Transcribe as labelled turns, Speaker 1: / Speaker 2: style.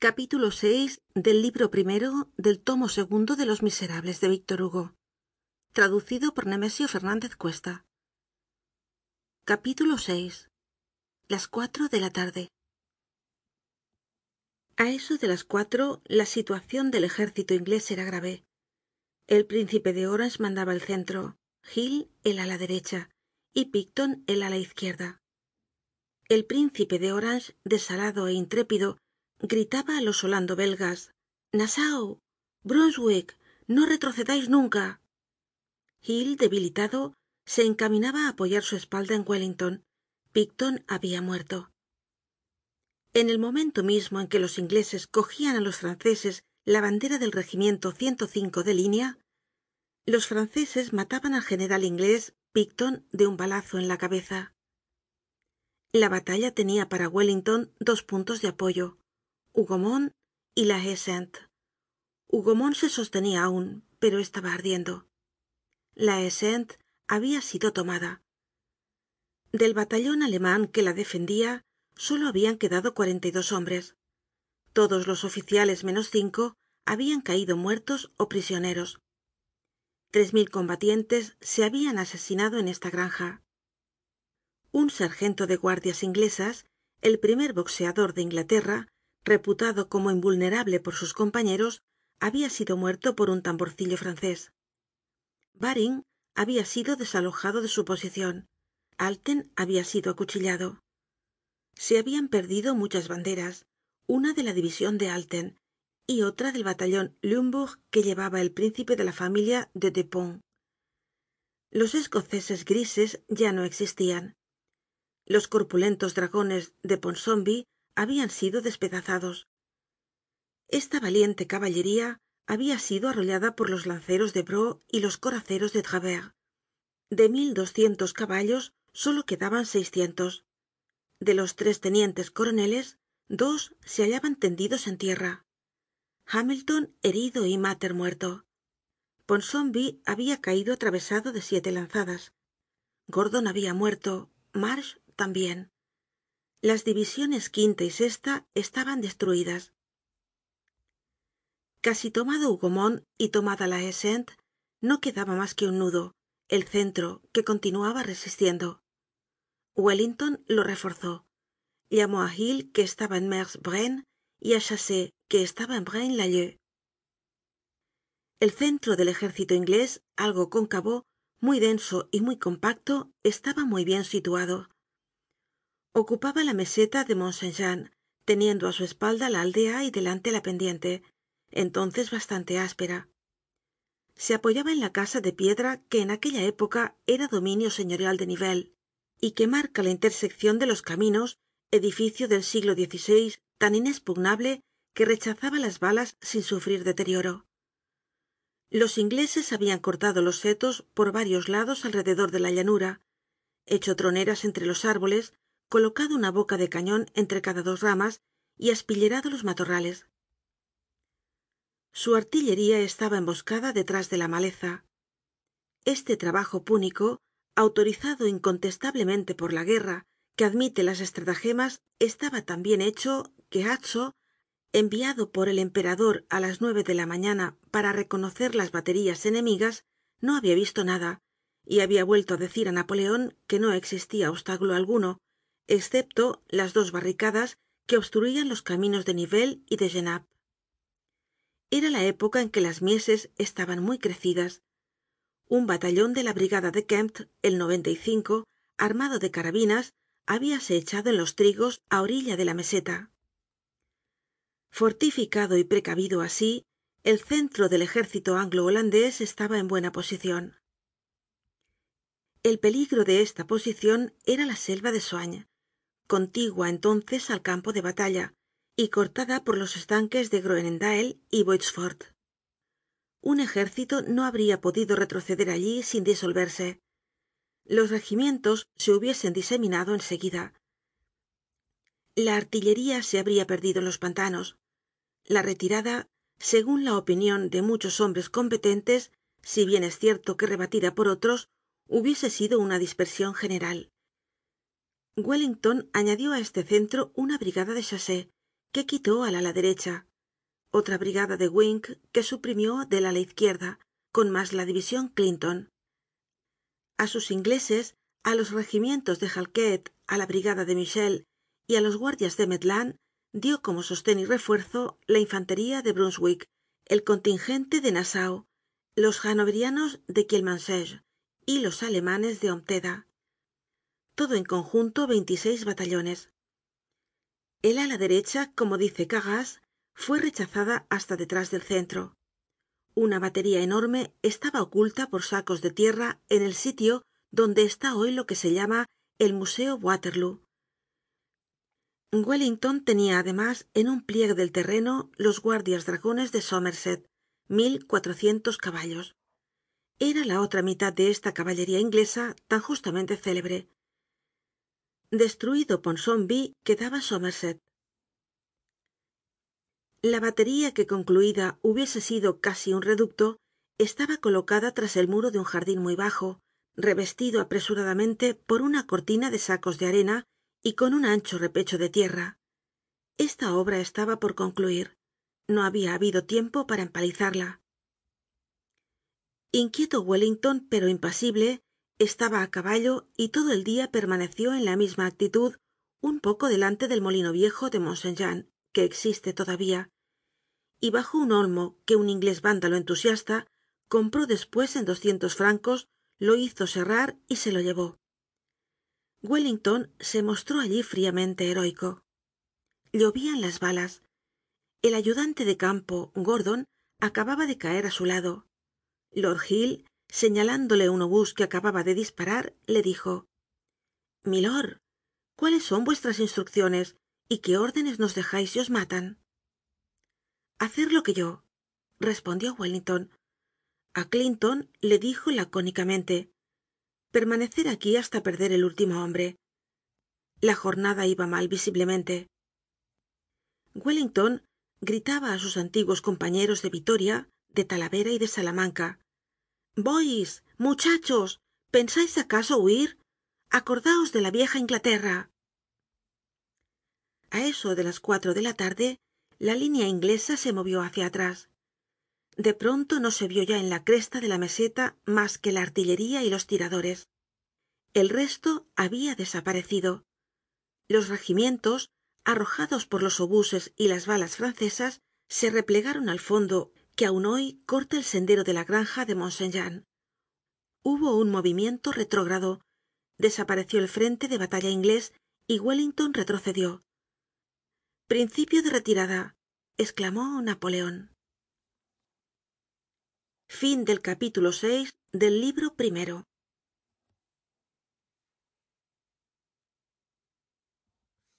Speaker 1: capítulo vi del libro primero del tomo segundo de los miserables de víctor hugo. Traducido por nemesio fernández cuesta. Capítulo vi las cuatro de la tarde. A eso de las cuatro la situación del ejército inglés era grave. El príncipe de orange mandaba el centro hill el ala derecha y picton el ala izquierda. El príncipe de orange desalado é intrépido gritaba á los holando belgas nassau brunswick no retrocedais nunca hill debilitado se encaminaba á apoyar su espalda en wellington. Picton habia muerto. En el momento mismo en que los ingleses cogían á los franceses la bandera del regimiento de línea los franceses mataban al general inglés picton de un balazo en la cabeza. La batalla tenía para wellington dos puntos de apoyo hougomont y la haie sainte hougomont se sostenía aún pero estaba ardiendo. La haie sainte había sido tomada. Del batallon aleman que la defendía solo habian quedado cuarenta y dos hombres. Todos los oficiales menos cinco habian caído muertos ó prisioneros. Tres mil combatientes se habian asesinado en esta granja. Un sargento de guardias inglesas el primer boxeador de inglaterra reputado como invulnerable por sus compañeros habia sido muerto por un tamborcillo francés. Baring habia sido desalojado de su posicion alten habia sido acuchillado. Se habian perdido muchas banderas una de la division de alten y otra del batallon lumbourg que llevaba el príncipe de la familia de depont los escoceses grises ya no existian los corpulentos dragones de habian sido despedazados. Esta valiente caballería habia sido arrollada por los lanceros de bro y los coraceros de travers de mil doscientos caballos solo quedaban seiscientos. De los tres tenientes coroneles dos se hallaban tendidos en tierra. Hamilton herido y mater muerto. Ponsomby habia caido atravesado de siete lanzadas. Gordon habia muerto marsh también las divisiones quinta y sesta estaban destruidas. Casi tomado hougomont y tomada la haie sainte no quedaba mas que un nudo el centro que continuaba resistiendo. Wellington lo reforzó. Llamó á hill que estaba en mers braine y á chassé que estaba en braine lalleud el centro del ejército inglés algo cóncavo muy denso y muy compacto estaba muy bien situado ocupaba la meseta de mont saint jean teniendo á su espalda la aldea y delante la pendiente entonces bastante áspera. Se apoyaba en la casa de piedra que en aquella época era dominio señorial de nivelles y que marca la interseccion de los caminos edificio del siglo xvi tan inexpugnable que rechazaba las balas sin sufrir deterioro. Los ingleses habian cortado los setos por varios lados alrededor de la llanura hecho troneras entre los árboles colocado una boca de cañon entre cada dos ramas y aspillerado los matorrales. Su artillería estaba emboscada detrás de la maleza. Este trabajo púnico autorizado incontestablemente por la guerra que admite las estratagemas estaba tan bien hecho que hazo enviado por el emperador á las nueve de la mañana para reconocer las baterías enemigas no habia visto nada y habia vuelto á decir á napoleon que no existia obstáculo alguno excepto las dos barricadas que obstruían los caminos de nivelles y de genappe. Era la época en que las mieses estaban muy crecidas. Un batallon de la brigada de kempt el armado de carabinas habíase echado en los trigos á orilla de la meseta. Fortificado y precavido así el centro del ejército anglo holandés estaba en buena posicion el peligro de esta posicion era la selva de contigua entonces al campo de batalla y cortada por los estanques de groenendael y boitsfort un ejército no habría podido retroceder allí sin disolverse. Los regimientos se hubiesen diseminado en seguida la artillería se habría perdido en los pantanos. La retirada segun la opinion de muchos hombres competentes si bien es cierto que rebatida por otros hubiese sido una dispersion general wellington añadió á este centro una brigada de chassé que quitó al ala derecha otra brigada de wincke que suprimió del ala izquierda con mas la division clinton. A sus ingleses á los regimientos de halkett á la brigada de mitchell y á los guardias de maitland dio como sosten y refuerzo la infantería de brunswick el contingente de nassau los hannoverianos de kielmansegge y los alemanes de todo en conjunto veintiseis batallones. El ala derecha como dice carras fue rechazada hasta detrás del centro. Una batería enorme estaba oculta por sacos de tierra en el sitio donde está hoy lo que se llama el museo waterloo. Wellington tenia además en un pliegue del terreno los guardias dragones de somerset mil cuatrocientos caballos. Era la otra mitad de esta caballería inglesa tan justamente célebre destruido ponsonby quedaba somerset. La batería que concluida hubiese sido casi un reducto estaba colocada tras el muro de un jardin muy bajo revestido apresuradamente por una cortina de sacos de arena y con un ancho repecho de tierra. Esta obra estaba por concluir. No habia habido tiempo para empalizarla. Inquieto wellington pero impasible estaba á caballo y todo el dia permaneció en la misma actitud un poco delante del molino viejo de mont saint jean que existe todavía. Y bajo un olmo que un inglés vándalo entusiasta compró despues en doscientos francos lo hizo serrar y se lo llevó. Wellington se mostró allí fríamente heroico. Llovían las balas. El ayudante de campo gordon acababa de caer á su lado. Lord hill señalándole un obús que acababa de disparar le dijo milord cuáles son vuestras instrucciones y qué órdenes nos dejais si os matan hacer lo que yo respondió wellington. A clinton le dijo lacónicamente permanecer aquí hasta perder el último hombre. La jornada iba mal visiblemente wellington gritaba á sus antiguos compañeros de vitoria de talavera y de salamanca boys muchachos pensais acaso huir acordaos de la vieja inglaterra. A eso de las cuatro de la tarde la línea inglesa se movió hácia atrás. De pronto no se vio ya en la cresta de la meseta mas que la artillería y los tiradores. El resto habia desaparecido. Los regimientos arrojados por los obuses y las balas francesas se replegaron al fondo que aun hoy corta el sendero de la granja de mont saint jean hubo un movimiento retrógrado. Desapareció el frente de batalla inglés y wellington retrocedió. Principio de retirada esclamó napoleon